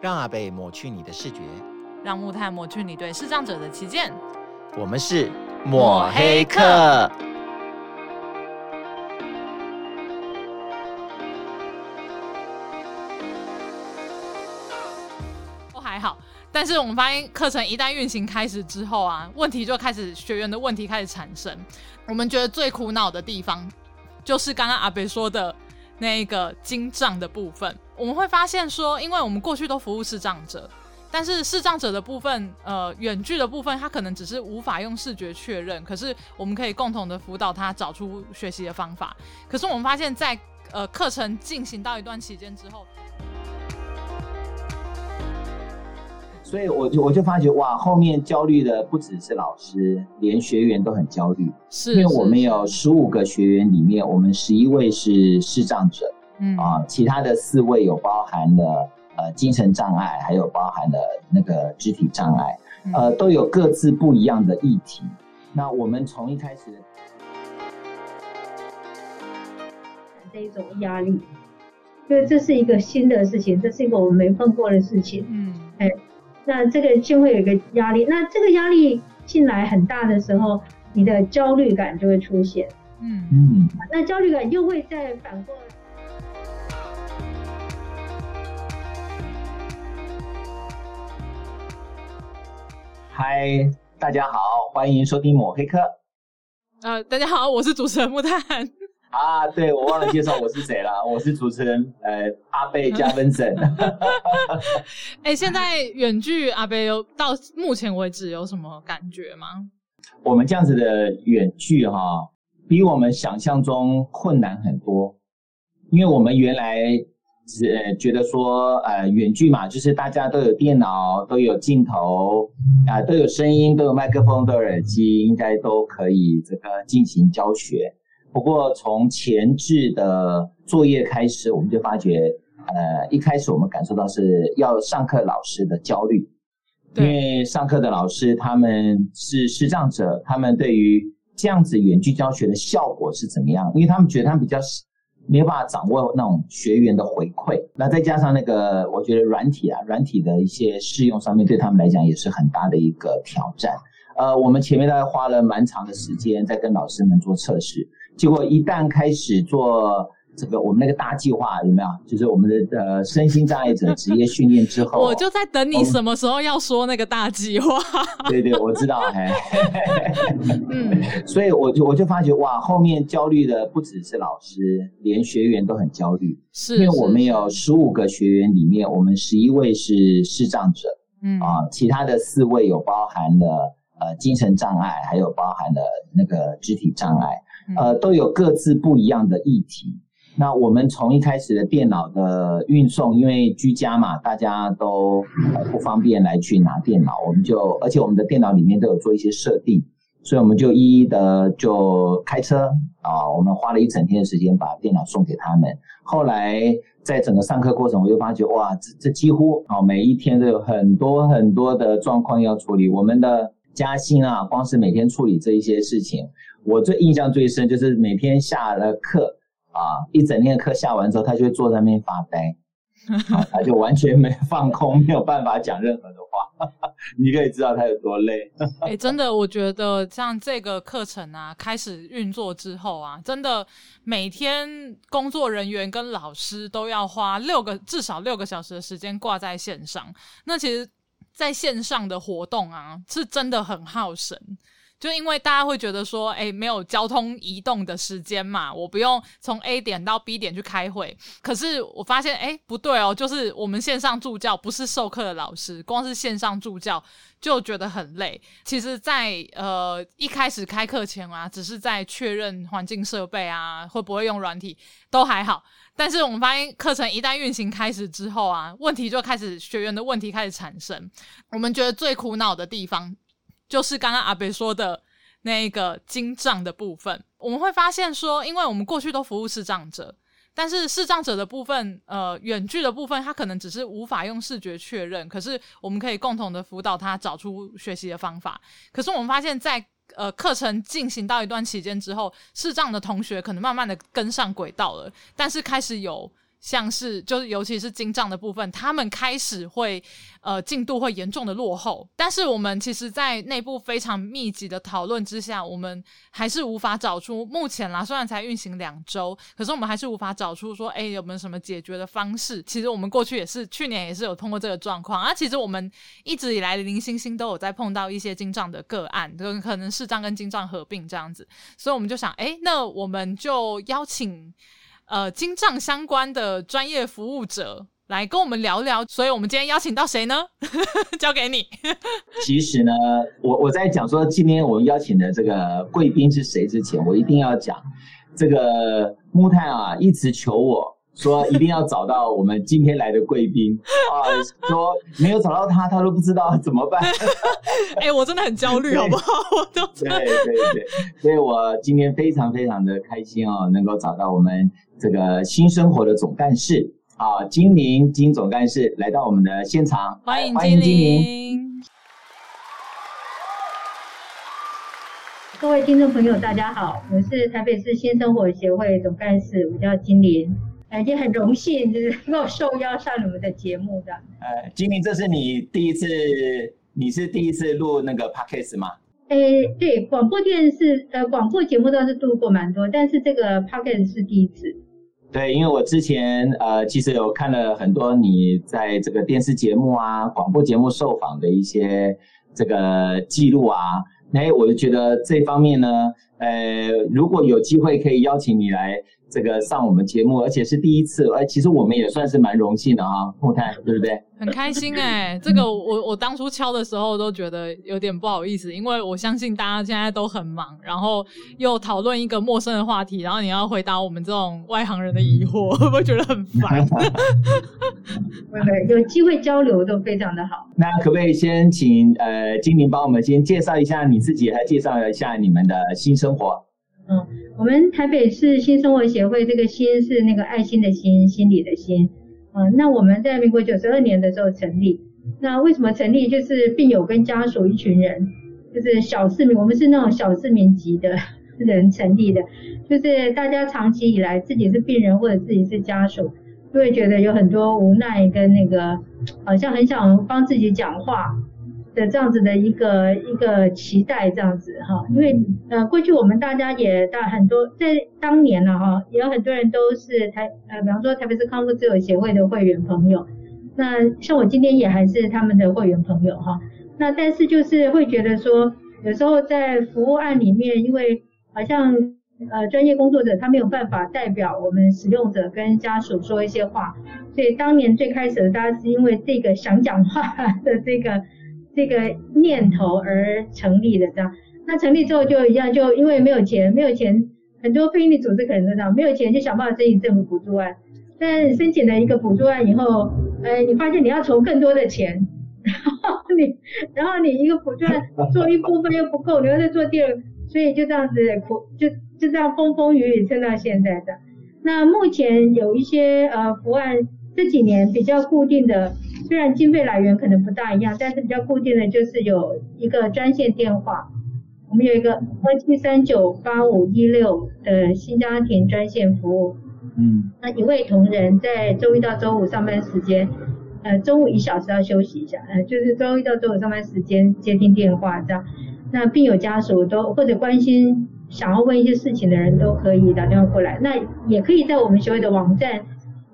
让阿贝抹去你的视觉，让木炭抹去你对视障者的偏见。我们是抹黑客。都还好，但是我们发现课程一旦运行开始之后啊，问题就开始，学员的问题开始产生。我们觉得最苦恼的地方，就是刚刚阿贝说的那个精障的部分。我们会发现说，因为我们过去都服务视障者，但是视障者的部分，呃，远距的部分，他可能只是无法用视觉确认，可是我们可以共同的辅导他找出学习的方法。可是我们发现在，在呃课程进行到一段期间之后，所以我就我就发觉哇，后面焦虑的不只是老师，连学员都很焦虑。是，因为我们有十五个学员里面，我们十一位是视障者。嗯啊，其他的四位有包含了呃精神障碍，还有包含了那个肢体障碍，呃，都有各自不一样的议题。那我们从一开始的这一种压力，因为这是一个新的事情，这是一个我们没碰过的事情。嗯，哎，那这个就会有一个压力。那这个压力进来很大的时候，你的焦虑感就会出现。嗯嗯，那焦虑感又会再反过来。嗨，大家好，欢迎收听抹黑客。呃，大家好，我是主持人木炭。啊，对，我忘了介绍我是谁了，我是主持人呃阿贝加分森。哎、欸，现在远距阿贝有到目前为止有什么感觉吗？我们这样子的远距哈，比我们想象中困难很多，因为我们原来。是觉得说，呃，远距嘛，就是大家都有电脑，都有镜头，啊、呃，都有声音，都有麦克风，都有耳机，应该都可以这个进行教学。不过从前置的作业开始，我们就发觉，呃，一开始我们感受到是要上课老师的焦虑，因为上课的老师他们是视障者，他们对于这样子远距教学的效果是怎么样？因为他们觉得他们比较。没有办法掌握那种学员的回馈，那再加上那个，我觉得软体啊，软体的一些试用上面对他们来讲也是很大的一个挑战。呃，我们前面大概花了蛮长的时间在跟老师们做测试，结果一旦开始做。这个我们那个大计划有没有？就是我们的呃身心障碍者职业训练之后，我就在等你什么时候要说那个大计划。对对，我知道，嘿，嗯，所以我就我就发觉哇，后面焦虑的不只是老师，连学员都很焦虑。是，因为我们有十五个学员里面，我们十一位是视障者，嗯啊，其他的四位有包含了呃精神障碍，还有包含了那个肢体障碍，呃，都有各自不一样的议题。那我们从一开始的电脑的运送，因为居家嘛，大家都不方便来去拿电脑，我们就，而且我们的电脑里面都有做一些设定，所以我们就一一的就开车啊，我们花了一整天的时间把电脑送给他们。后来在整个上课过程，我就发觉哇，这这几乎啊每一天都有很多很多的状况要处理。我们的嘉欣啊，光是每天处理这一些事情，我最印象最深就是每天下了课。啊，一整天的课下完之后，他就会坐在那边发呆，他就完全没 放空，没有办法讲任何的话。你可以知道他有多累。哎、欸，真的，我觉得像这个课程啊，开始运作之后啊，真的每天工作人员跟老师都要花六个至少六个小时的时间挂在线上。那其实，在线上的活动啊，是真的很耗神。就因为大家会觉得说，哎，没有交通移动的时间嘛，我不用从 A 点到 B 点去开会。可是我发现，哎，不对哦，就是我们线上助教不是授课的老师，光是线上助教就觉得很累。其实在，在呃一开始开课前啊，只是在确认环境设备啊，会不会用软体都还好。但是我们发现，课程一旦运行开始之后啊，问题就开始，学员的问题开始产生。我们觉得最苦恼的地方。就是刚刚阿北说的那个精障的部分，我们会发现说，因为我们过去都服务视障者，但是视障者的部分，呃，远距的部分，他可能只是无法用视觉确认，可是我们可以共同的辅导他找出学习的方法。可是我们发现，在呃课程进行到一段期间之后，视障的同学可能慢慢的跟上轨道了，但是开始有像是就是尤其是精障的部分，他们开始会呃进度会严重的落后。但是我们其实，在内部非常密集的讨论之下，我们还是无法找出目前啦，虽然才运行两周，可是我们还是无法找出说，哎，有没有什么解决的方式？其实我们过去也是去年也是有通过这个状况啊。其实我们一直以来零零星星都有在碰到一些精障的个案，就可能视障跟精障合并这样子，所以我们就想，哎，那我们就邀请。呃，精障相关的专业服务者来跟我们聊聊，所以我们今天邀请到谁呢？交给你。其实呢，我我在讲说今天我们邀请的这个贵宾是谁之前，我一定要讲这个木炭啊，一直求我。说一定要找到我们今天来的贵宾 啊！说没有找到他，他都不知道怎么办。哎、欸，我真的很焦虑，好不好？我都对对对，所以我今天非常非常的开心哦，能够找到我们这个新生活的总干事啊，金玲金总干事来到我们的现场，欢迎欢迎金玲。各位听众朋友，大家好，我是台北市新生活协会总干事，我叫金玲。已经很荣幸，就是能够受邀上你们的节目的。呃，金玲，这是你第一次，你是第一次录那个 podcast 吗？诶、欸，对，广播电视，呃，广播节目倒是录过蛮多，但是这个 podcast 是第一次。对，因为我之前呃，其实有看了很多你在这个电视节目啊、广播节目受访的一些这个记录啊，哎，我就觉得这方面呢，呃，如果有机会可以邀请你来。这个上我们节目，而且是第一次，哎，其实我们也算是蛮荣幸的啊，木炭，对不对？很开心哎、欸，这个我我当初敲的时候都觉得有点不好意思，因为我相信大家现在都很忙，然后又讨论一个陌生的话题，然后你要回答我们这种外行人的疑惑，会不会觉得很烦？对，有机会交流都非常的好。那可不可以先请呃金玲帮我们先介绍一下你自己，还介绍一下你们的新生活？嗯，我们台北市新生活协会，这个“新”是那个爱心的“心”，心理的“心”。嗯，那我们在民国九十二年的时候成立。那为什么成立？就是病友跟家属一群人，就是小市民，我们是那种小市民级的 人成立的。就是大家长期以来自己是病人或者自己是家属，就会觉得有很多无奈跟那个，好像很想帮自己讲话。的这样子的一个一个期待这样子哈，因为呃过去我们大家也大很多在当年了哈，也有很多人都是台呃比方说台北市康复自由协会的会员朋友，那像我今天也还是他们的会员朋友哈，那但是就是会觉得说有时候在服务案里面，因为好像呃专业工作者他没有办法代表我们使用者跟家属说一些话，所以当年最开始的大家是因为这个想讲话的这个。这个念头而成立的，这样，那成立之后就一样，就因为没有钱，没有钱，很多非营利组织可能都这样，没有钱就想办法申请政府补助案，但申请了一个补助案以后，呃，你发现你要筹更多的钱，然后你，然后你一个补助案做一部分又不够，你要再做第二，所以就这样子苦，就就这样风风雨雨撑到现在的。那目前有一些呃服案这几年比较固定的。虽然经费来源可能不大一样，但是比较固定的就是有一个专线电话，我们有一个二七三九八五一六的新家庭专线服务。嗯，那一位同仁在周一到周五上班时间，呃，中午一小时要休息一下，呃，就是周一到周五上班时间接听电话这样。那病友家属都或者关心想要问一些事情的人都可以打电话过来，那也可以在我们学会的网站。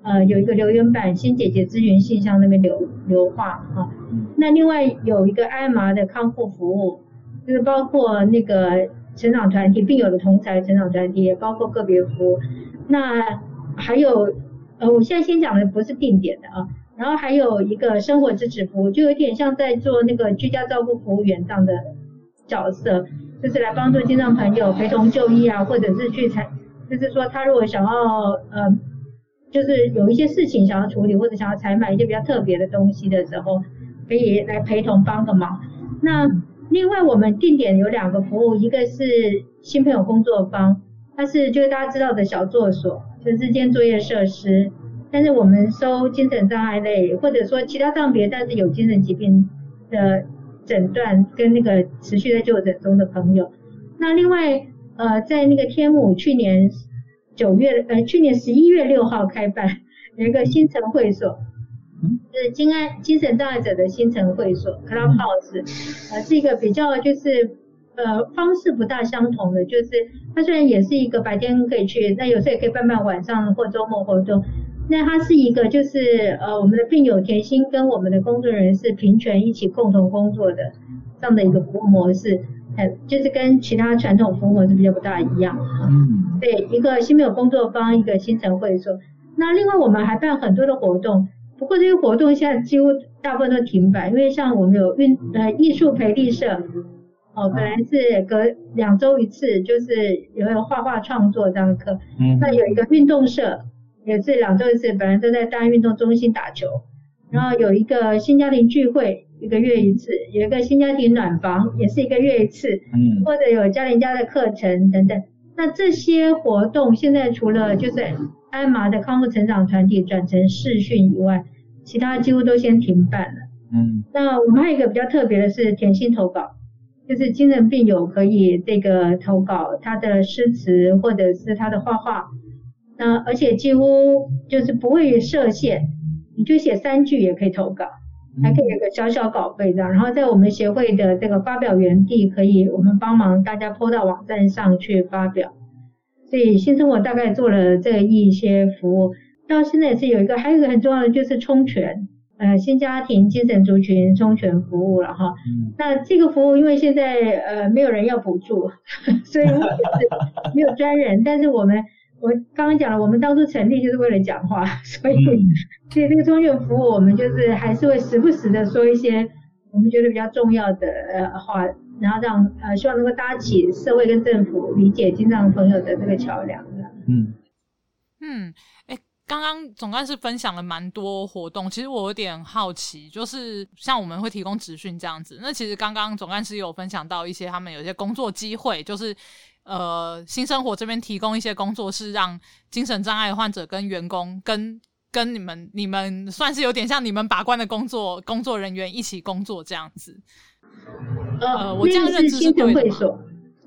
呃，有一个留言板，新姐姐咨询信箱那边留留话哈。那另外有一个 IMR 的康复服务，就是包括那个成长团体、病友的同才成长团体，也包括个别服务。那还有，呃，我现在先讲的不是定点的啊。然后还有一个生活支持服务，就有点像在做那个居家照顾服务员这样的角色，就是来帮助听障朋友陪同就医啊，或者是去采，就是说他如果想要呃。就是有一些事情想要处理，或者想要采买一些比较特别的东西的时候，可以来陪同帮个忙。那另外我们定点有两个服务，一个是新朋友工作坊，它是就是大家知道的小作所，就是间作业设施。但是我们收精神障碍类，或者说其他障别，但是有精神疾病的诊断跟那个持续在就诊中的朋友。那另外呃，在那个天母去年。九月，呃，去年十一月六号开办，有一个新城会所，就是精安精神障碍者的新城会所 Clubhouse，呃，是一个比较就是呃方式不大相同的，就是它虽然也是一个白天可以去，那有时候也可以办办晚上或周末活动。那它是一个就是呃我们的病友甜心跟我们的工作人员是平权一起共同工作的这样的一个服务模式。就是跟其他传统服务模式比较不大一样。嗯，对，一个新没有工作坊，一个新城会所。那另外我们还办很多的活动，不过这些活动现在几乎大部分都停摆，因为像我们有运呃艺术培力社，哦，本来是隔两周一次，就是有画画创作这样的课。嗯，那有一个运动社，也是两周一次，本来都在大运动中心打球。然后有一个新家庭聚会。一个月一次，有一个新家庭暖房，也是一个月一次，嗯，或者有家庭家的课程等等。那这些活动现在除了就是艾玛的康复成长团体转成视讯以外，其他几乎都先停办了。嗯，那我们还有一个比较特别的是甜心投稿，就是精神病友可以这个投稿他的诗词或者是他的画画，那而且几乎就是不会设限，你就写三句也可以投稿。还可以有个小小稿费这样，然后在我们协会的这个发表园地，可以我们帮忙大家 po 到网站上去发表。所以新生活大概做了这一些服务，到现在也是有一个，还有一个很重要的就是充权，呃，新家庭精神族群充权服务了哈。嗯。那这个服务因为现在呃没有人要补助，所以没有专人，但是我们。我刚刚讲了，我们当初成立就是为了讲话，所以 所以这个充权服务，我们就是还是会时不时的说一些我们觉得比较重要的呃话，然后让呃希望能够搭起社会跟政府理解精障朋友的这个桥梁。嗯嗯，哎，刚刚总干事分享了蛮多活动，其实我有点好奇，就是像我们会提供职训这样子，那其实刚刚总干事有分享到一些他们有些工作机会，就是。呃，新生活这边提供一些工作，是让精神障碍患者跟员工跟跟你们你们算是有点像你们把关的工作工作人员一起工作这样子。呃，我这样认知是对的。会所，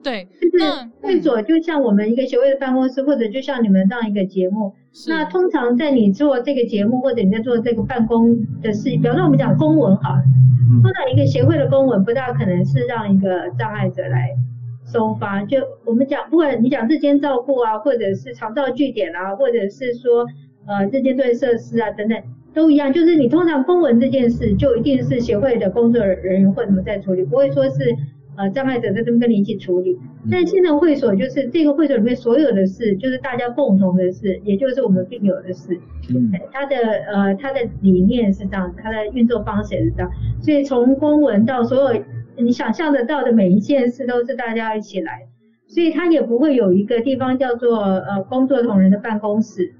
对，就是会所就像我们一个协会的办公室，或者就像你们这样一个节目。那通常在你做这个节目，或者你在做这个办公的事，比方说我们讲公文好了，通常一个协会的公文不大可能是让一个障碍者来。收发，就我们讲，不管你讲日间照顾啊，或者是长照据点啊，或者是说呃日间对设施啊等等，都一样。就是你通常公文这件事，就一定是协会的工作人员或什么在处理，不会说是呃障碍者在这边跟你一起处理。但现在会所就是这个会所里面所有的事，就是大家共同的事，也就是我们病友的事。嗯，他的呃他的理念是这样，他的运作方式也是这样，所以从公文到所有。你想象得到的每一件事都是大家一起来，所以他也不会有一个地方叫做呃工作同仁的办公室，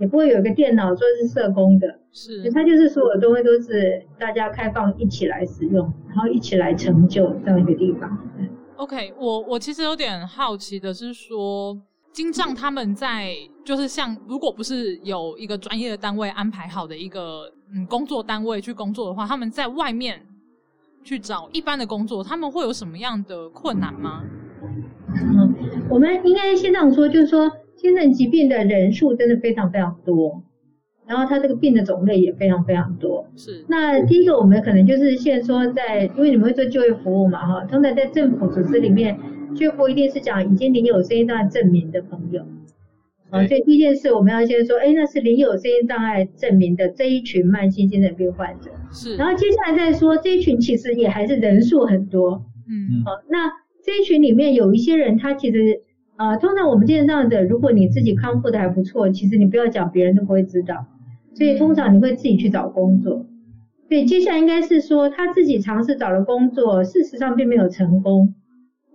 也不会有一个电脑说是社工的，是，他就是所有东西都是大家开放一起来使用，然后一起来成就这样一个地方。OK，我我其实有点好奇的是说，精障他们在就是像如果不是有一个专业的单位安排好的一个嗯工作单位去工作的话，他们在外面。去找一般的工作，他们会有什么样的困难吗？嗯，我们应该先这样说，就是说精神疾病的人数真的非常非常多，然后他这个病的种类也非常非常多。是。那第一个，我们可能就是现在说在，因为你们会做就业服务嘛，哈，通常在政府组织里面，就业服务一定是讲已经领有身心障碍证明的朋友。啊，所以第一件事我们要先说，哎，那是领有身心障碍证明的这一群慢性精神病患者。是。然后接下来再说这一群其实也还是人数很多。嗯。好，那这一群里面有一些人，他其实，呃，通常我们精神障碍者，如果你自己康复的还不错，其实你不要讲，别人都不会知道。所以通常你会自己去找工作。所以接下来应该是说他自己尝试找了工作，事实上并没有成功。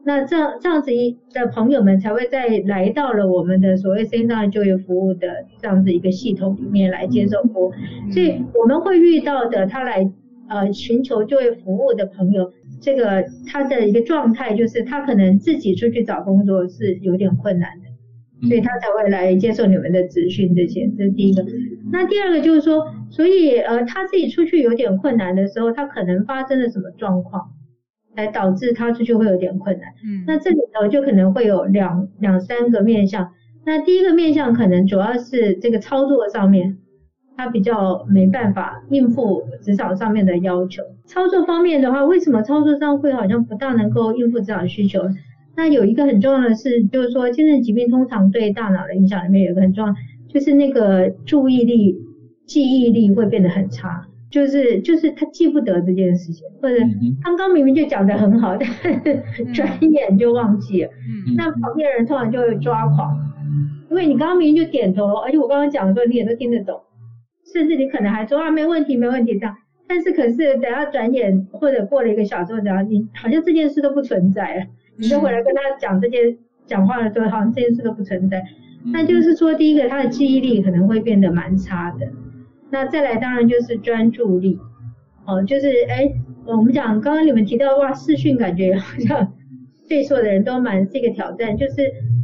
那这样这样子一的朋友们才会再来到了我们的所谓身心障碍就业服务的这样子一个系统里面来接受服务，所以我们会遇到的他来呃寻求就业服务的朋友，这个他的一个状态就是他可能自己出去找工作是有点困难的，所以他才会来接受你们的咨询这些，这是第一个。那第二个就是说，所以呃他自己出去有点困难的时候，他可能发生了什么状况？来导致他出去会有点困难。嗯，那这里头就可能会有两两三个面向。那第一个面向可能主要是这个操作上面，他比较没办法应付职场上面的要求。操作方面的话，为什么操作上会好像不大能够应付职场需求？那有一个很重要的是，就是说精神疾病通常对大脑的影响里面有一个很重要，就是那个注意力、记忆力会变得很差。就是就是他记不得这件事情，或者刚刚明明就讲的很好，但是转眼就忘记了。嗯，那旁边人通常就会抓狂，因为你刚刚明明就点头，而且我刚刚讲的时候你也都听得懂，甚至你可能还说啊没问题没问题这样，但是可是等下转眼或者过了一个小时后，等下你好像这件事都不存在了，你就回来跟他讲这件讲话的时候，好像这件事都不存在。那就是说，第一个他的记忆力可能会变得蛮差的。那再来当然就是专注力，哦，就是哎，我们讲刚刚你们提到哇，视讯感觉好像对所有的人都蛮是一个挑战，就是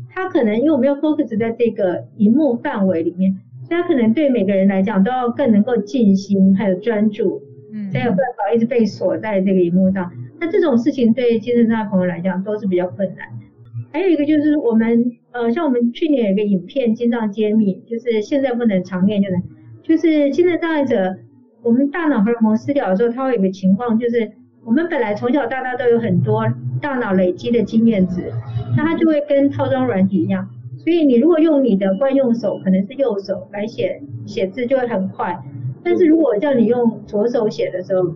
他可能因为我们要 focus 在这个荧幕范围里面，所以他可能对每个人来讲都要更能够静心还有专注，嗯，才有办法一直被锁在这个荧幕上。那这种事情对精神障碍朋友来讲都是比较困难的。还有一个就是我们呃，像我们去年有一个影片《精障揭秘》，就是现在不能常练就能。就是精神障碍者，我们大脑荷尔蒙失调的时候，它会有一个情况，就是我们本来从小到大都有很多大脑累积的经验值，那它就会跟套装软体一样，所以你如果用你的惯用手，可能是右手来写写字就会很快，但是如果叫你用左手写的时候，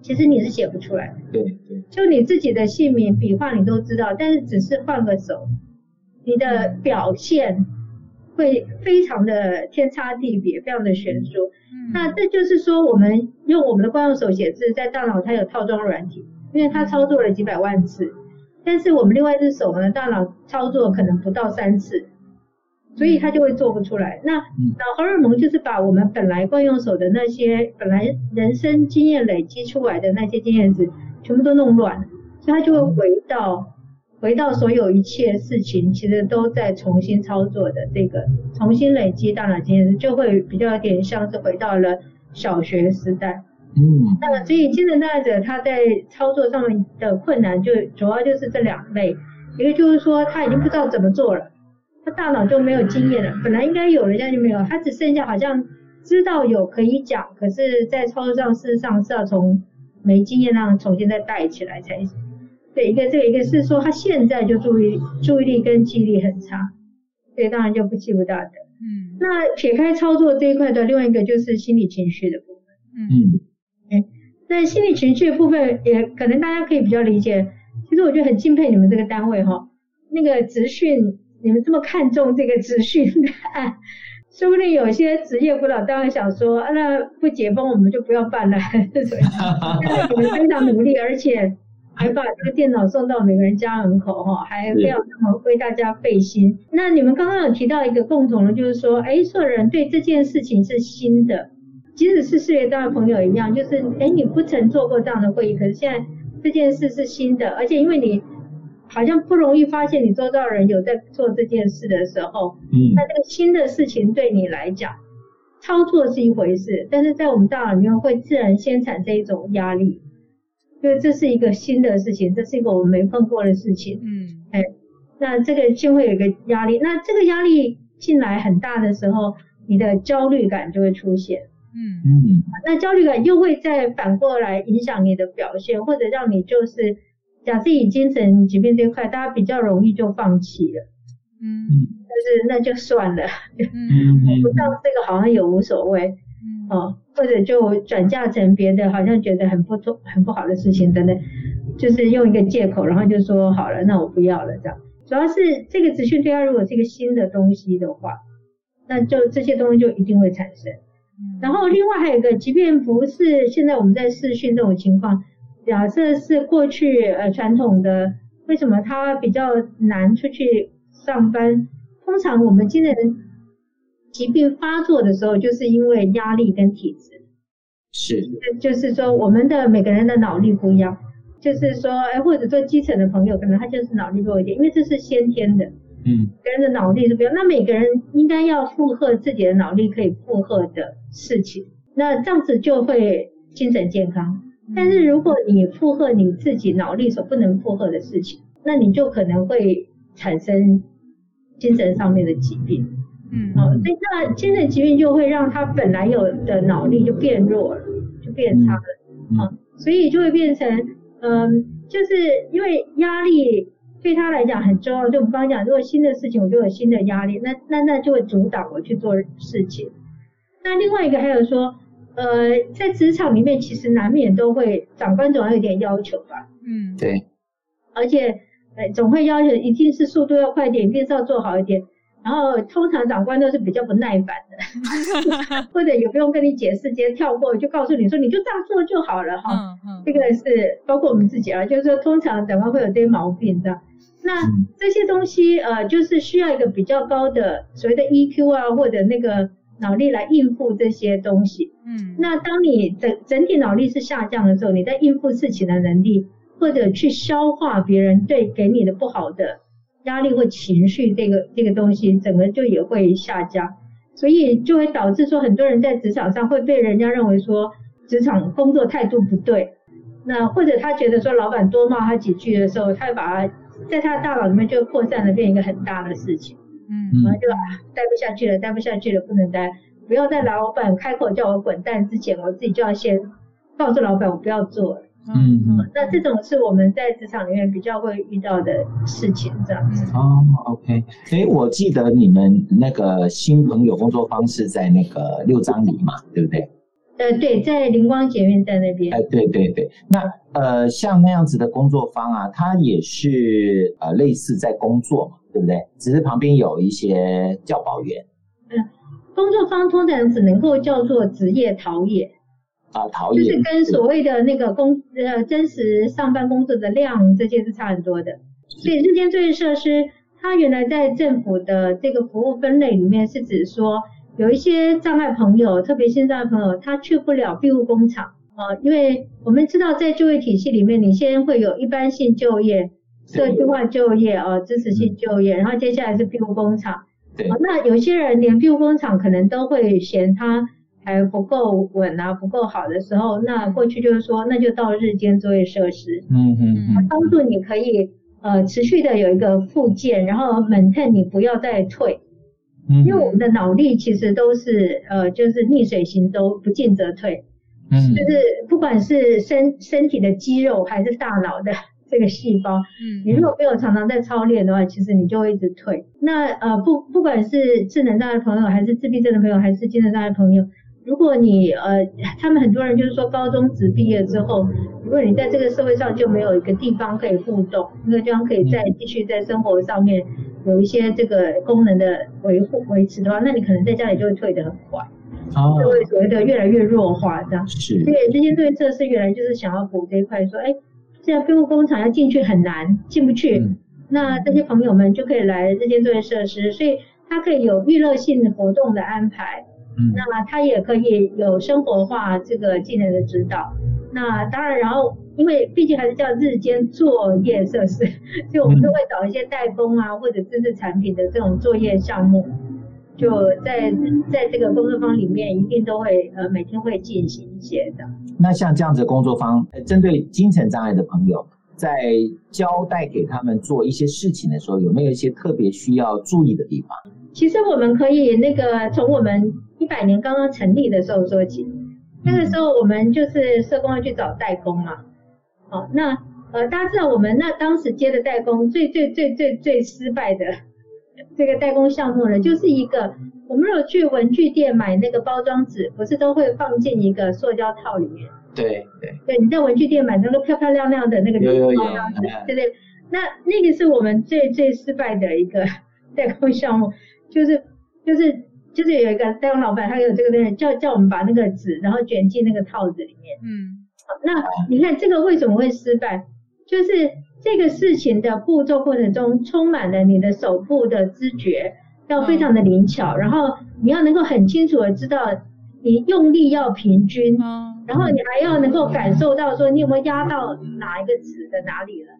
其实你是写不出来的。对对。就你自己的姓名笔画你都知道，但是只是换个手，你的表现。会非常的天差地别，非常的悬殊。嗯，那这就是说，我们用我们的惯用手写字，在大脑它有套装软体，因为它操作了几百万次。但是我们另外一只手呢，大脑操作可能不到三次，所以它就会做不出来。那脑荷尔蒙就是把我们本来惯用手的那些本来人生经验累积出来的那些经验值，全部都弄乱，所以它就会回到。回到所有一切事情，其实都在重新操作的这个重新累积大脑经验，就会比较有点像是回到了小学时代。嗯，那所以精神障碍者他在操作上面的困难，就主要就是这两类，一个就是说他已经不知道怎么做了，他大脑就没有经验了，本来应该有人家就没有，他只剩下好像知道有可以讲，可是在操作上事实上是要从没经验上重新再带起来才行。对，一个这个一个是说他现在就注意注意力跟记忆力很差，所以当然就不记不大的。嗯，那撇开操作这一块的另外一个就是心理情绪的部分。嗯，哎，那心理情绪的部分也可能大家可以比较理解。其实我觉得很敬佩你们这个单位哈，那个职训你们这么看重这个职训的，说不定有些职业辅导单位想说，啊，那不解封我们就不要办了。这种，你们非常努力，而且。还把这个电脑送到每个人家门口哈，还非常那么为大家费心。那你们刚刚有提到一个共同的，就是说，哎，所有人对这件事情是新的，即使是事业单的朋友一样，就是，哎，你不曾做过这样的会议，可是现在这件事是新的，而且因为你好像不容易发现你周遭人有在做这件事的时候，嗯，那这个新的事情对你来讲，操作是一回事，但是在我们大脑里面会自然先产生一种压力。因为这是一个新的事情，这是一个我们没碰过的事情。嗯，哎，那这个就会有一个压力。那这个压力进来很大的时候，你的焦虑感就会出现。嗯嗯，那焦虑感又会再反过来影响你的表现，或者让你就是，假设以精神疾病这一块，大家比较容易就放弃了。嗯，就是那就算了。嗯，不知道这个好像也无所谓。哦，或者就转嫁成别的，好像觉得很不错、很不好的事情等等，就是用一个借口，然后就说好了，那我不要了这样。主要是这个资讯对他如果是一个新的东西的话，那就这些东西就一定会产生。然后另外还有一个，即便不是现在我们在视讯这种情况，假设是过去呃传统的，为什么他比较难出去上班？通常我们今年。疾病发作的时候，就是因为压力跟体质，是，就是说我们的每个人的脑力不一样，就是说，哎，或者说基层的朋友，可能他就是脑力弱一点，因为这是先天的，嗯，每个人的脑力是不一样，那每个人应该要负荷自己的脑力可以负荷的事情，那这样子就会精神健康。但是如果你负荷你自己脑力所不能负荷的事情，那你就可能会产生精神上面的疾病。嗯，哦，所以那精神疾病就会让他本来有的脑力就变弱了，就变差了，嗯，哦，所以就会变成，嗯，就是因为压力对他来讲很重要，就我们刚刚讲，如果新的事情我就有新的压力，那那那就会阻挡我去做事情。那另外一个还有说，呃，在职场里面其实难免都会长官总要有点要求吧，嗯，对，而且呃总会要求一定是速度要快一点，一定是要做好一点。然后通常长官都是比较不耐烦的，或者也不用跟你解释，直接跳过就告诉你说你就这样做就好了哈。嗯嗯，这个是包括我们自己啊，就是说通常长官会有这些毛病的。那这些东西呃，就是需要一个比较高的所谓的 EQ 啊，或者那个脑力来应付这些东西。嗯，那当你整整体脑力是下降的时候，你在应付事情的能力，或者去消化别人对给你的不好的。压力或情绪这个这个东西，整个就也会下降，所以就会导致说很多人在职场上会被人家认为说职场工作态度不对，那或者他觉得说老板多骂他几句的时候，他会把他在他的大脑里面就扩散了，变一个很大的事情，嗯，然后就啊待不下去了，待不下去了，不能待，不要在老板开口叫我滚蛋之前，我自己就要先告诉老板我不要做了。嗯嗯，那这种是我们在职场里面比较会遇到的事情，这样子。哦，OK，诶，我记得你们那个新朋友工作方式在那个六张里嘛，对不对？呃，对，在灵光捷运在那边。哎，对对对，那呃，像那样子的工作方啊，它也是呃类似在工作嘛，对不对？只是旁边有一些教保员。嗯，工作方通常只能够叫做职业陶冶。啊，陶冶就是跟所谓的那个工呃真实上班工作的量这些是差很多的。所以日间作业设施，它原来在政府的这个服务分类里面是指说，有一些障碍朋友，特别性障碍朋友，他去不了庇护工厂啊，因为我们知道在就业体系里面，你先会有一般性就业、社区化就业啊、支持性就业，然后接下来是庇护工厂。对。那有些人连庇护工厂可能都会嫌他。还不够稳啊，不够好的时候，那过去就是说，那就到日间作业设施，嗯嗯嗯，帮助你可以呃持续的有一个复健，然后 maintain 你不要再退，嗯，因为我们的脑力其实都是呃就是逆水行舟，不进则退，嗯，就是不管是身身体的肌肉还是大脑的 这个细胞，嗯，你如果没有常常在操练的话，其实你就会一直退。那呃不不管是智能障碍朋友，还是自闭症的朋友，还是精神障碍朋友。如果你呃，他们很多人就是说高中职毕业之后，如果你在这个社会上就没有一个地方可以互动，那个地方可以再继续在生活上面有一些这个功能的维护维持的话，那你可能在家里就会退得很快，就会所谓的越来越弱化这样。是。所以这些对策是原来就是想要补这一块，说哎，现在庇护工厂要进去很难，进不去，嗯、那这些朋友们就可以来这些作业设施，所以它可以有娱乐性活动的安排。嗯，那么他也可以有生活化这个技能的指导。那当然，然后因为毕竟还是叫日间作业设施，所以我们都会找一些代工啊或者知识产品的这种作业项目，就在在这个工作坊里面一定都会呃每天会进行一些的。那像这样子的工作坊，针对精神障碍的朋友，在交代给他们做一些事情的时候，有没有一些特别需要注意的地方？其实我们可以那个从我们。一百年刚刚成立的时候说起，那个时候我们就是社工要去找代工嘛。好，那呃大家知道我们那当时接的代工最最最最最失败的 这个代工项目呢，就是一个我们如果去文具店买那个包装纸，不是都会放进一个塑胶套里面？对对。对，你在文具店买那个漂漂亮亮的那个有有有对对。那那个是我们最最失败的一个代工项目，就是就是。就是有一个代工老板，他有这个东西，叫叫我们把那个纸，然后卷进那个套子里面。嗯，那你看这个为什么会失败？就是这个事情的步骤过程中，充满了你的手部的知觉，要非常的灵巧，然后你要能够很清楚的知道你用力要平均，然后你还要能够感受到说你有没有压到哪一个纸的哪里了，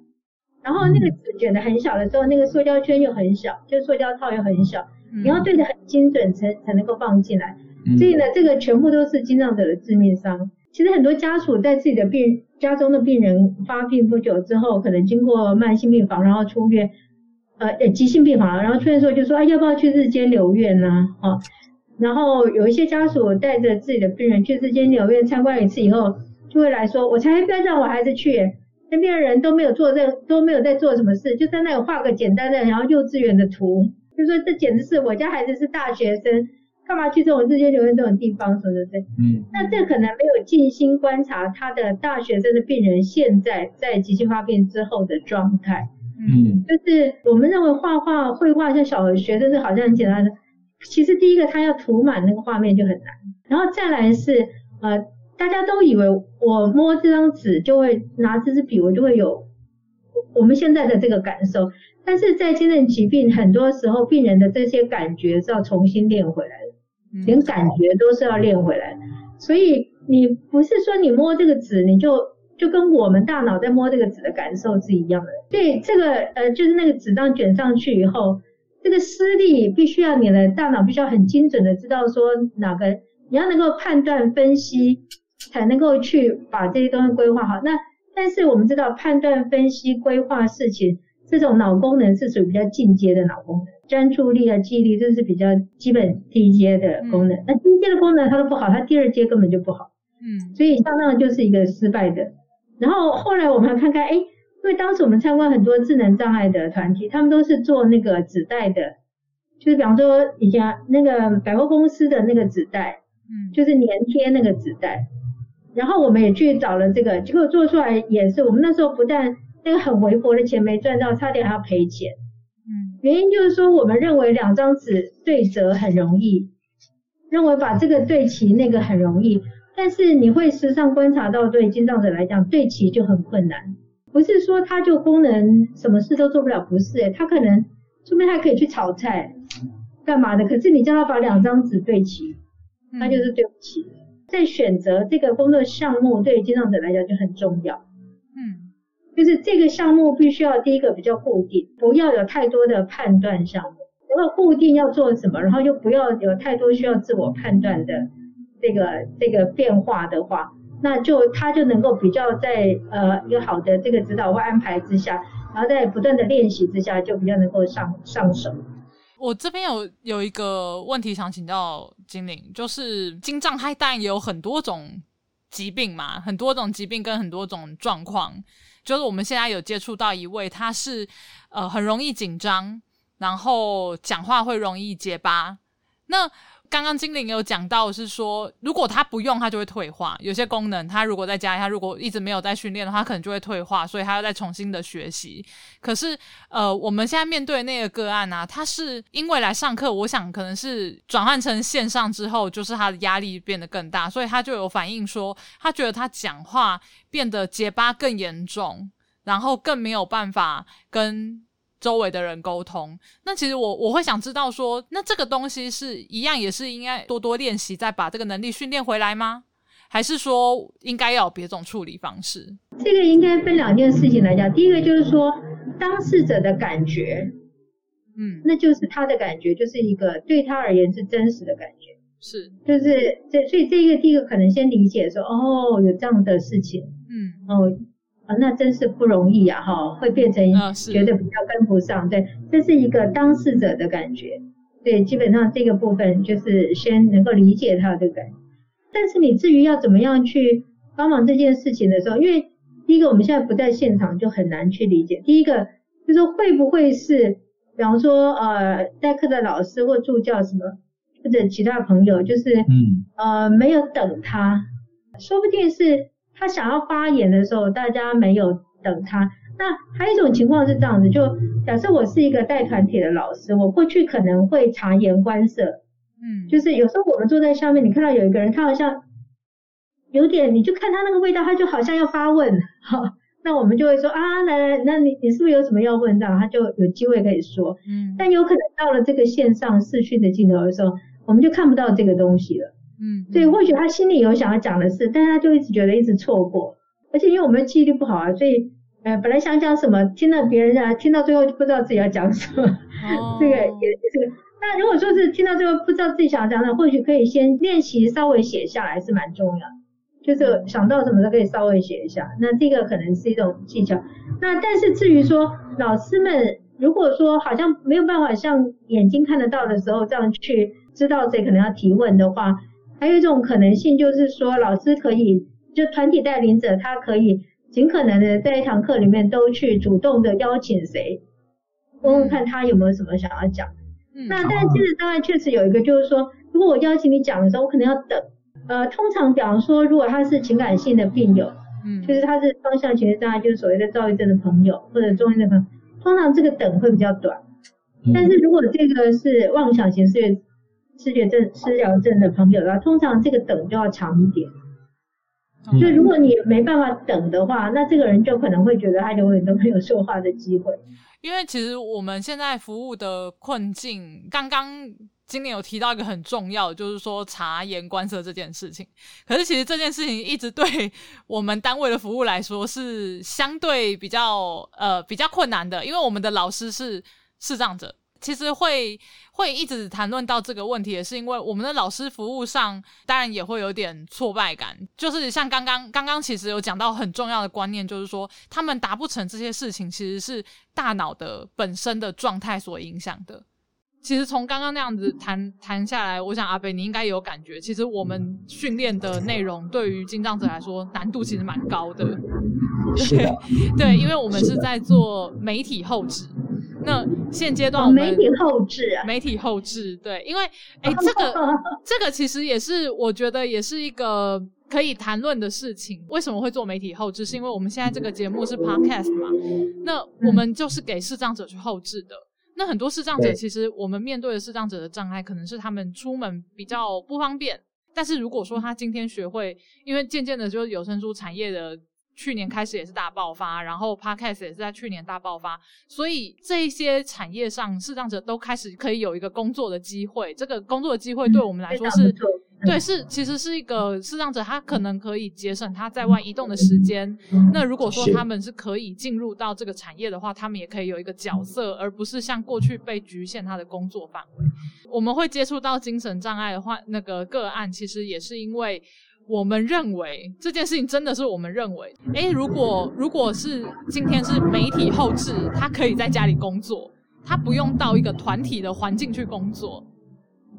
然后那个纸卷的很小的时候，那个塑胶圈又很小，就塑胶套又很小。你要对得很精准才才能够放进来，所以呢，这个全部都是经常者的致命伤。其实很多家属在自己的病家中的病人发病不久之后，可能经过慢性病房然后出院，呃急性病房，然后出院之后就说啊要不要去日间留院呢？啊，然后有一些家属带着自己的病人去日间留院参观一次以后，就会来说，我才不要让我孩子去，那边的人都没有做这都没有在做什么事，就在那里画个简单的然后幼稚园的图，就说这简直是我家孩子是大学生。干嘛去这种日间留院这种地方，说对不对？嗯，那这可能没有静心观察他的大学生的病人现在在急性发病之后的状态。嗯，就是我们认为画画绘画像小学生是好像很简单的，其实第一个他要涂满那个画面就很难，然后再来是呃大家都以为我摸这张纸就会拿这支笔我就会有我们现在的这个感受，但是在精神疾病很多时候病人的这些感觉是要重新练回来的。连感觉都是要练回来，所以你不是说你摸这个纸，你就就跟我们大脑在摸这个纸的感受是一样的。对这个呃，就是那个纸张卷上去以后，这个施力必须要你的大脑必须要很精准的知道说哪个，你要能够判断分析，才能够去把这些东西规划好。那但是我们知道判断分析规划事情，这种脑功能是属于比较进阶的脑功能。专注力啊，记忆力，这是比较基本低阶的功能。那低阶的功能它都不好，它第二阶根本就不好。嗯，所以相当就是一个失败的。然后后来我们看看，哎，因为当时我们参观很多智能障碍的团体，他们都是做那个纸袋的，就是比方说以前那个百货公司的那个纸袋，嗯，就是粘贴那个纸袋。然后我们也去找了这个，结果做出来也是，我们那时候不但那个很微薄的钱没赚到，差点还要赔钱。原因就是说，我们认为两张纸对折很容易，认为把这个对齐那个很容易，但是你会时常观察到，对精障者来讲，对齐就很困难。不是说他就功能什么事都做不了，不是诶，他可能说不定还可以去炒菜，干嘛的？可是你叫他把两张纸对齐，他就是对不起。在选择这个工作项目，对精障者来讲就很重要。嗯就是这个项目必须要第一个比较固定，不要有太多的判断项目。然后固定要做什么，然后又不要有太多需要自我判断的这个这个变化的话，那就他就能够比较在呃一个好的这个指导或安排之下，然后在不断的练习之下，就比较能够上上手。我这边有有一个问题想请教精灵，就是金障它当然也有很多种疾病嘛，很多种疾病跟很多种状况。就是我们现在有接触到一位，他是呃很容易紧张，然后讲话会容易结巴。那刚刚精灵有讲到是说，如果他不用，他就会退化。有些功能，他如果在家里，他如果一直没有在训练的话，可能就会退化，所以他要再重新的学习。可是，呃，我们现在面对那个个案啊，他是因为来上课，我想可能是转换成线上之后，就是他的压力变得更大，所以他就有反映说，他觉得他讲话变得结巴更严重，然后更没有办法跟。周围的人沟通，那其实我我会想知道说，那这个东西是一样，也是应该多多练习，再把这个能力训练回来吗？还是说应该要有别种处理方式？这个应该分两件事情来讲。第一个就是说，当事者的感觉，嗯，那就是他的感觉，就是一个对他而言是真实的感觉，是，就是这，所以这个第一个可能先理解说，哦，有这样的事情，嗯，哦。那真是不容易呀，哈，会变成觉得比较跟不上，对，这是一个当事者的感觉，对，基本上这个部分就是先能够理解他的感觉。但是你至于要怎么样去帮忙这件事情的时候，因为第一个我们现在不在现场，就很难去理解。第一个就是说会不会是，比方说呃代课的老师或助教什么，或者其他朋友，就是嗯呃没有等他，说不定是。他想要发言的时候，大家没有等他。那还有一种情况是这样子，就假设我是一个带团体的老师，我过去可能会察言观色，嗯，就是有时候我们坐在下面，你看到有一个人，他好像有点，你就看他那个味道，他就好像要发问，好，那我们就会说啊，来来，那你你是不是有什么要问的？他就有机会可以说，嗯，但有可能到了这个线上视讯的镜头的时候，我们就看不到这个东西了。嗯，对，或许他心里有想要讲的事，但是他就一直觉得一直错过，而且因为我们记忆力不好啊，所以呃本来想讲什么，听到别人讲，听到最后就不知道自己要讲什么，哦、这个也这个。那如果说是听到最后不知道自己想要讲的，或许可以先练习稍微写下来是蛮重要，就是想到什么都可以稍微写一下，那这个可能是一种技巧。那但是至于说老师们如果说好像没有办法像眼睛看得到的时候这样去知道谁可能要提问的话，还有一种可能性就是说，老师可以就团体带领者他可以尽可能的在一堂课里面都去主动的邀请谁，问问看他有没有什么想要讲。嗯、那但是其实当然确实有一个就是说，如果我邀请你讲的时候，我可能要等。呃，通常比方说，如果他是情感性的病友，嗯，就是他是双向情绪障碍，就是所谓的躁郁症的朋友或者中医的朋友，通常这个等会比较短。嗯、但是如果这个是妄想型思觉思觉症失调症的朋友的话，通常这个等就要长一点。所以如果你没办法等的话，那这个人就可能会觉得他永远都没有说话的机会。因为其实我们现在服务的困境，刚刚。今年有提到一个很重要的，就是说察言观色这件事情。可是其实这件事情一直对我们单位的服务来说是相对比较呃比较困难的，因为我们的老师是视障者。其实会会一直谈论到这个问题，也是因为我们的老师服务上当然也会有点挫败感。就是像刚刚刚刚其实有讲到很重要的观念，就是说他们达不成这些事情，其实是大脑的本身的状态所影响的。其实从刚刚那样子谈谈下来，我想阿北你应该有感觉。其实我们训练的内容对于进障者来说难度其实蛮高的。对对，因为我们是在做媒体后制。那现阶段我们媒体后置啊，媒体后置对，因为 哎，这个这个其实也是我觉得也是一个可以谈论的事情。为什么会做媒体后置？是因为我们现在这个节目是 podcast 嘛，那我们就是给视障者去后置的。那很多视障者，其实我们面对的视障者的障碍，可能是他们出门比较不方便。但是如果说他今天学会，因为渐渐的，就是有声书产业的去年开始也是大爆发，然后 Podcast 也是在去年大爆发，所以这一些产业上视障者都开始可以有一个工作的机会。这个工作的机会对我们来说是。对，是其实是一个视障者，他可能可以节省他在外移动的时间。那如果说他们是可以进入到这个产业的话，他们也可以有一个角色，而不是像过去被局限他的工作范围。我们会接触到精神障碍的话，那个个案，其实也是因为我们认为这件事情真的是我们认为，诶，如果如果是今天是媒体后置，他可以在家里工作，他不用到一个团体的环境去工作。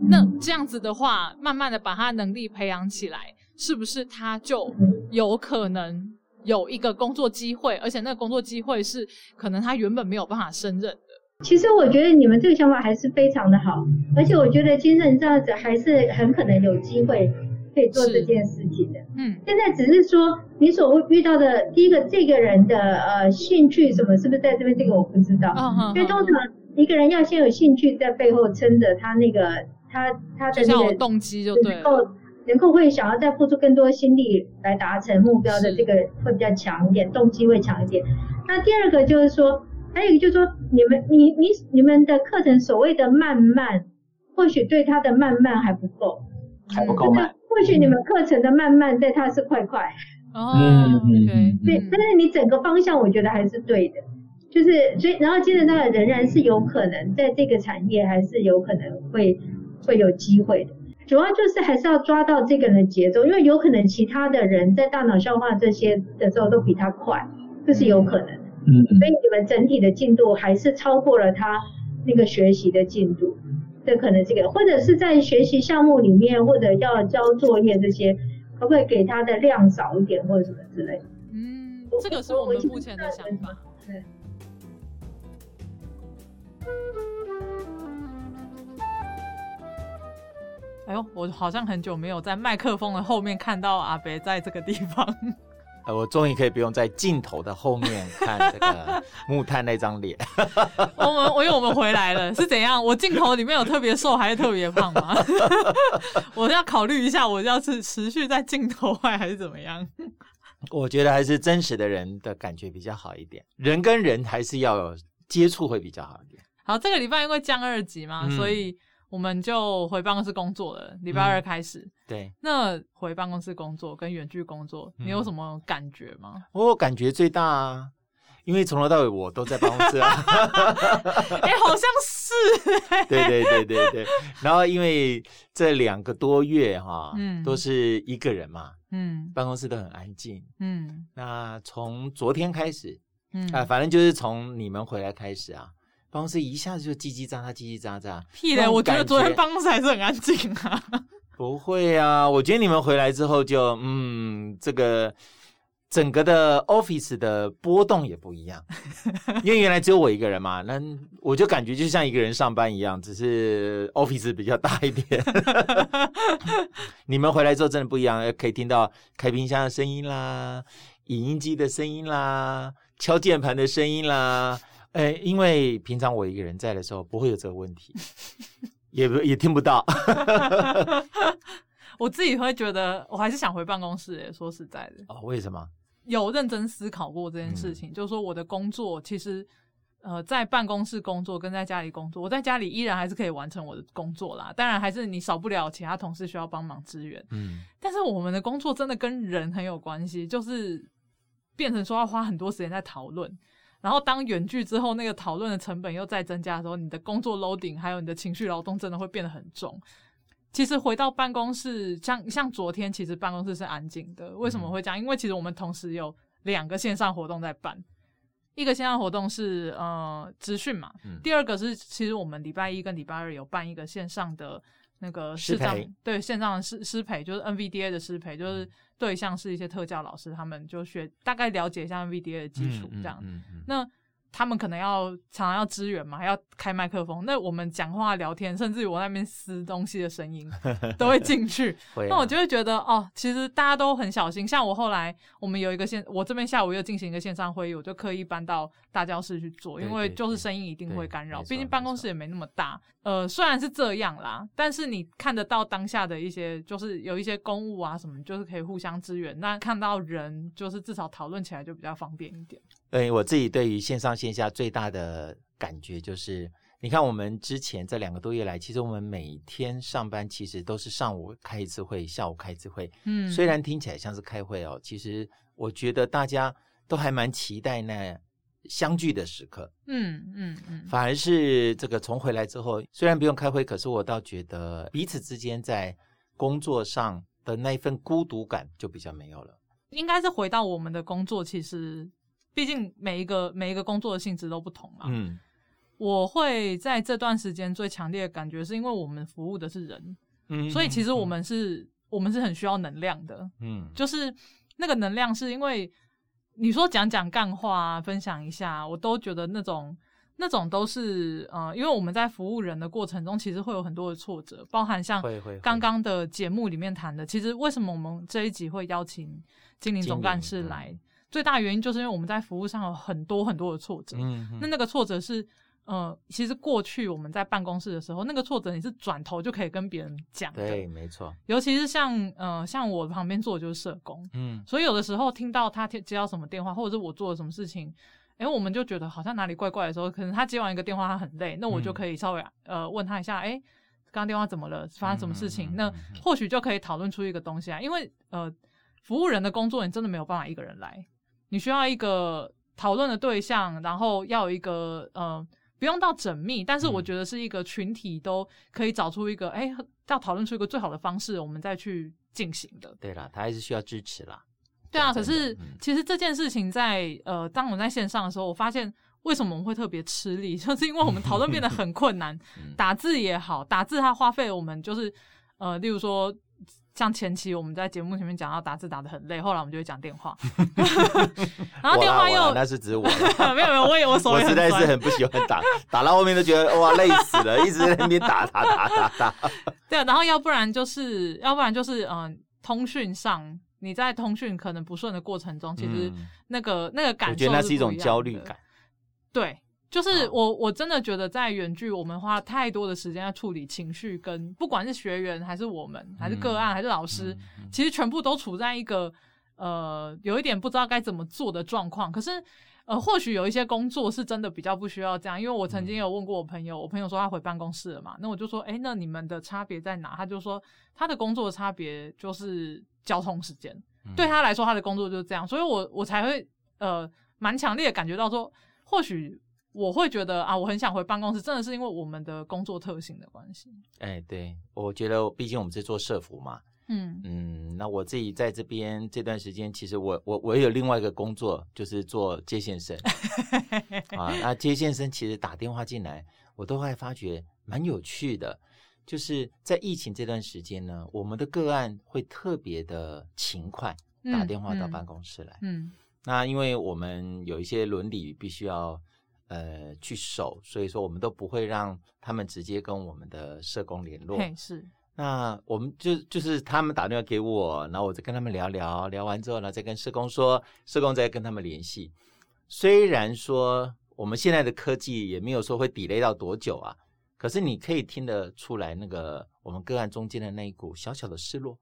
那这样子的话，慢慢的把他能力培养起来，是不是他就有可能有一个工作机会？而且那个工作机会是可能他原本没有办法胜任的。其实我觉得你们这个想法还是非常的好，而且我觉得精神这样子还是很可能有机会可以做这件事情的。嗯，现在只是说你所遇到的第一个这个人的呃兴趣什么，是不是在这边？这个我不知道。因为通常一个人要先有兴趣在背后撑着他那个。他他的那个动机就对，能够能够会想要再付出更多心力来达成目标的这个会比较强一点，动机会强一点。那第二个就是说，还有一个就是说，你们你你你们的课程所谓的慢慢，或许对他的慢慢还不够，还不够慢。或许你们课程的慢慢在他是快快。哦，对，但是你整个方向我觉得还是对的，就是所以然后接着那个仍然是有可能在这个产业还是有可能会。会有机会的，主要就是还是要抓到这个人的节奏，因为有可能其他的人在大脑消化这些的时候都比他快，这是有可能的。嗯，所以你们整体的进度还是超过了他那个学习的进度，这可能这个，或者是在学习项目里面或者要交作业这些，可不可以给他的量少一点或者什么之类的？嗯，这个是我们目前的想法。对。哎呦，我好像很久没有在麦克风的后面看到阿北在这个地方。呃，我终于可以不用在镜头的后面看这个 木炭那张脸。我们，我因为我们回来了，是怎样？我镜头里面有特别瘦还是特别胖吗？我要考虑一下，我要是持续在镜头外还是怎么样？我觉得还是真实的人的感觉比较好一点，人跟人还是要有接触会比较好一点。好，这个礼拜因为降二级嘛，嗯、所以。我们就回办公室工作了，礼拜二开始。嗯、对，那回办公室工作跟远距工作，你有什么感觉吗？嗯、我感觉最大啊，因为从头到尾我都在办公室啊。哎、欸，好像是、欸。对对对对对。然后因为这两个多月哈，嗯，都是一个人嘛，嗯，办公室都很安静，嗯。那从昨天开始，嗯啊，反正就是从你们回来开始啊。办公室一下子就叽叽喳喳，叽叽喳喳。屁嘞！我觉得昨天办公室还是很安静啊。不会啊，我觉得你们回来之后就嗯，这个整个的 office 的波动也不一样，因为原来只有我一个人嘛，那我就感觉就像一个人上班一样，只是 office 比较大一点。你们回来之后真的不一样，可以听到开冰箱的声音啦，影音机的声音啦，敲键盘的声音啦。哎，因为平常我一个人在的时候，不会有这个问题。也也听不到，我自己会觉得，我还是想回办公室。哎，说实在的，哦，为什么？有认真思考过这件事情，嗯、就是说我的工作其实，呃，在办公室工作跟在家里工作，我在家里依然还是可以完成我的工作啦。当然，还是你少不了其他同事需要帮忙支援。嗯，但是我们的工作真的跟人很有关系，就是变成说要花很多时间在讨论。然后当远距之后，那个讨论的成本又再增加的时候，你的工作 loading 还有你的情绪劳动真的会变得很重。其实回到办公室，像像昨天，其实办公室是安静的。为什么会这样？因为其实我们同时有两个线上活动在办，一个线上活动是呃资讯嘛，第二个是其实我们礼拜一跟礼拜二有办一个线上的那个视障，对线上的师师培，就是 NVDA 的师培，就是。对象是一些特教老师，他们就学大概了解一下 NVDA 的基础，这样。嗯嗯嗯嗯、那他们可能要常常要支援嘛，还要开麦克风。那我们讲话聊天，甚至于我那边撕东西的声音 都会进去。啊、那我就会觉得哦，其实大家都很小心。像我后来，我们有一个线，我这边下午又进行一个线上会议，我就刻意搬到大教室去做，因为就是声音一定会干扰。毕竟办公室也没那么大。呃，虽然是这样啦，但是你看得到当下的一些，就是有一些公务啊什么，就是可以互相支援。那看到人，就是至少讨论起来就比较方便一点。对，我自己对于线上线下最大的感觉就是，你看我们之前这两个多月来，其实我们每天上班其实都是上午开一次会，下午开一次会。嗯，虽然听起来像是开会哦，其实我觉得大家都还蛮期待那相聚的时刻。嗯嗯嗯，反而是这个从回来之后，虽然不用开会，可是我倒觉得彼此之间在工作上的那一份孤独感就比较没有了。应该是回到我们的工作，其实。毕竟每一个每一个工作的性质都不同嘛。嗯，我会在这段时间最强烈的感觉，是因为我们服务的是人，嗯，所以其实我们是，嗯、我们是很需要能量的，嗯，就是那个能量，是因为你说讲讲干话啊，分享一下，我都觉得那种那种都是，呃，因为我们在服务人的过程中，其实会有很多的挫折，包含像刚刚的节目里面谈的，其实为什么我们这一集会邀请精灵总干事来？最大原因就是因为我们在服务上有很多很多的挫折，嗯，那那个挫折是，呃，其实过去我们在办公室的时候，那个挫折你是转头就可以跟别人讲的，对，没错。尤其是像，呃，像我旁边坐的就是社工，嗯，所以有的时候听到他接接到什么电话，或者是我做了什么事情，哎，我们就觉得好像哪里怪怪的时候，可能他接完一个电话他很累，那我就可以稍微呃问他一下，哎，刚刚电话怎么了？发生什么事情？嗯、那或许就可以讨论出一个东西啊，因为呃，服务人的工作你真的没有办法一个人来。你需要一个讨论的对象，然后要有一个呃，不用到缜密，但是我觉得是一个群体都可以找出一个，哎、嗯，要讨论出一个最好的方式，我们再去进行的。对啦，他还是需要支持啦。对啊，可是、嗯、其实这件事情在呃，当我们在线上的时候，我发现为什么我们会特别吃力，就是因为我们讨论变得很困难，打字也好，打字它花费我们就是呃，例如说。像前期我们在节目前面讲到打字打得很累，后来我们就会讲电话，然后电话又那是指我，没有没有，我也我手也我实在是很不喜欢打，打到后面都觉得哇累死了，一直在那边打打打打打。对啊，然后要不然就是要不然就是嗯、呃，通讯上你在通讯可能不顺的过程中，其实那个、嗯、那个感受，我觉得那是一种焦虑感，对。就是我，我真的觉得在远距，我们花太多的时间在处理情绪，跟不管是学员还是我们，还是个案，还是老师，其实全部都处在一个呃有一点不知道该怎么做的状况。可是呃，或许有一些工作是真的比较不需要这样，因为我曾经有问过我朋友，我朋友说他回办公室了嘛，那我就说，哎，那你们的差别在哪？他就说他的工作的差别就是交通时间，对他来说他的工作就是这样，所以我我才会呃蛮强烈的感觉到说，或许。我会觉得啊，我很想回办公室，真的是因为我们的工作特性的关系。哎，对，我觉得毕竟我们是做社服嘛，嗯嗯，那我自己在这边这段时间，其实我我我有另外一个工作，就是做接线生 啊。那接线生其实打电话进来，我都会发觉蛮有趣的。就是在疫情这段时间呢，我们的个案会特别的勤快，打电话到办公室来。嗯，嗯，那因为我们有一些伦理必须要呃去守，所以说我们都不会让他们直接跟我们的社工联络。是。那我们就就是他们打电话给我，然后我再跟他们聊聊，聊完之后呢，再跟社工说，社工再跟他们联系。虽然说我们现在的科技也没有说会 delay 到多久啊。可是你可以听得出来，那个我们个案中间的那一股小小的失落，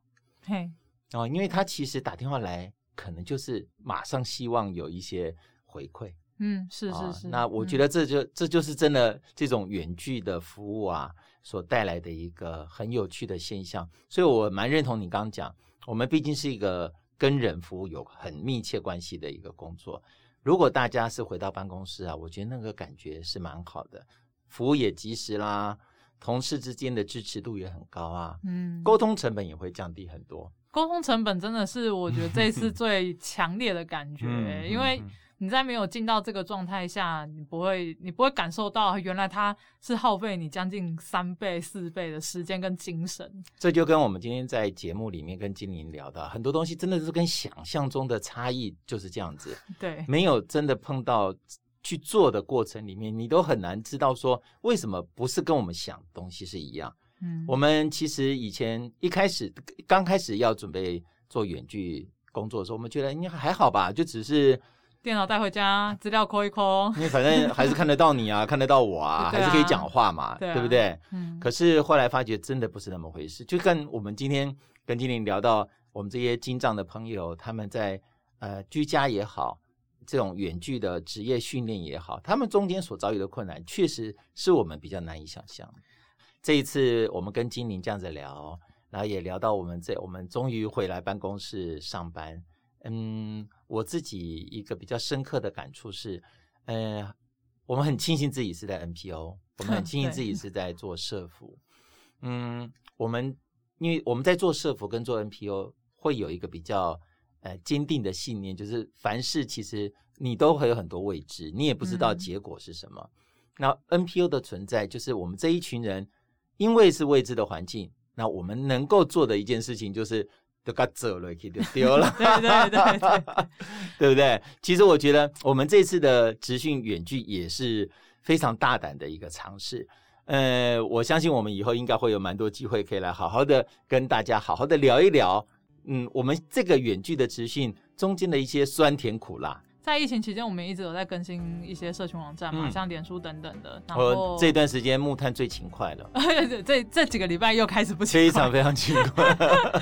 嘿，哦，因为他其实打电话来，可能就是马上希望有一些回馈，嗯，是是是。那我觉得这就、嗯、这就是真的这种远距的服务啊，所带来的一个很有趣的现象。所以我蛮认同你刚刚讲，我们毕竟是一个跟人服务有很密切关系的一个工作。如果大家是回到办公室啊，我觉得那个感觉是蛮好的。服务也及时啦，同事之间的支持度也很高啊，嗯，沟通成本也会降低很多。沟通成本真的是我觉得这次 最强烈的感觉，因为你在没有进到这个状态下，你不会，你不会感受到原来它是耗费你将近三倍、四倍的时间跟精神。这就跟我们今天在节目里面跟精灵聊的很多东西，真的是跟想象中的差异就是这样子。对，没有真的碰到。去做的过程里面，你都很难知道说为什么不是跟我们想的东西是一样。嗯，我们其实以前一开始刚开始要准备做远距工作的时候，我们觉得应该还好吧，就只是电脑带回家，资料抠一抠，因为反正还是看得到你啊，看得到我啊，还是可以讲话嘛，对，不对？嗯。可是后来发觉真的不是那么回事，就跟我们今天跟精灵聊到，我们这些精藏的朋友，他们在呃居家也好。这种远距的职业训练也好，他们中间所遭遇的困难，确实是我们比较难以想象。这一次我们跟精灵这样子聊，然后也聊到我们这，我们终于回来办公室上班。嗯，我自己一个比较深刻的感触是，呃，我们很庆幸自己是在 NPO，我们很 庆幸自己是在做社福。嗯，我们因为我们在做社福跟做 NPO 会有一个比较。呃，坚定的信念就是，凡事其实你都会有很多未知，你也不知道结果是什么。嗯、那 NPO 的存在，就是我们这一群人，因为是未知的环境，那我们能够做的一件事情就是，都给走了，就丢了，对对对对，对不对？其实我觉得，我们这次的直训远距也是非常大胆的一个尝试。呃，我相信我们以后应该会有蛮多机会可以来好好的跟大家好好的聊一聊。嗯，我们这个远距的直训中间的一些酸甜苦辣。在疫情期间，我们一直有在更新一些社群网站嘛，嗯、像脸书等等的。然后、哦、这段时间木炭最勤快了，这这几个礼拜又开始不勤快，非常非常勤快。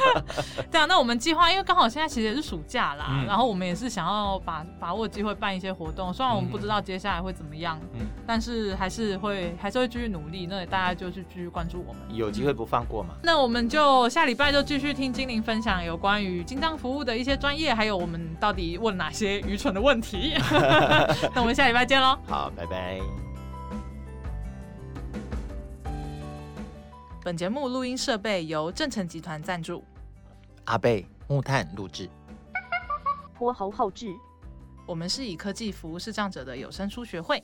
对啊，那我们计划，因为刚好现在其实也是暑假啦，嗯、然后我们也是想要把把握机会办一些活动。虽然我们不知道接下来会怎么样，嗯，但是还是会还是会继续努力。那大家就去继续关注我们，有机会不放过嘛？那我们就下礼拜就继续听精灵分享有关于金章服务的一些专业，还有我们到底问哪些愚蠢的问题。问题，那我们下礼拜见喽！好，拜拜。本节目录音设备由正成集团赞助，阿贝木炭录制，泼猴后置。我们是以科技服务视障者的有声书学会。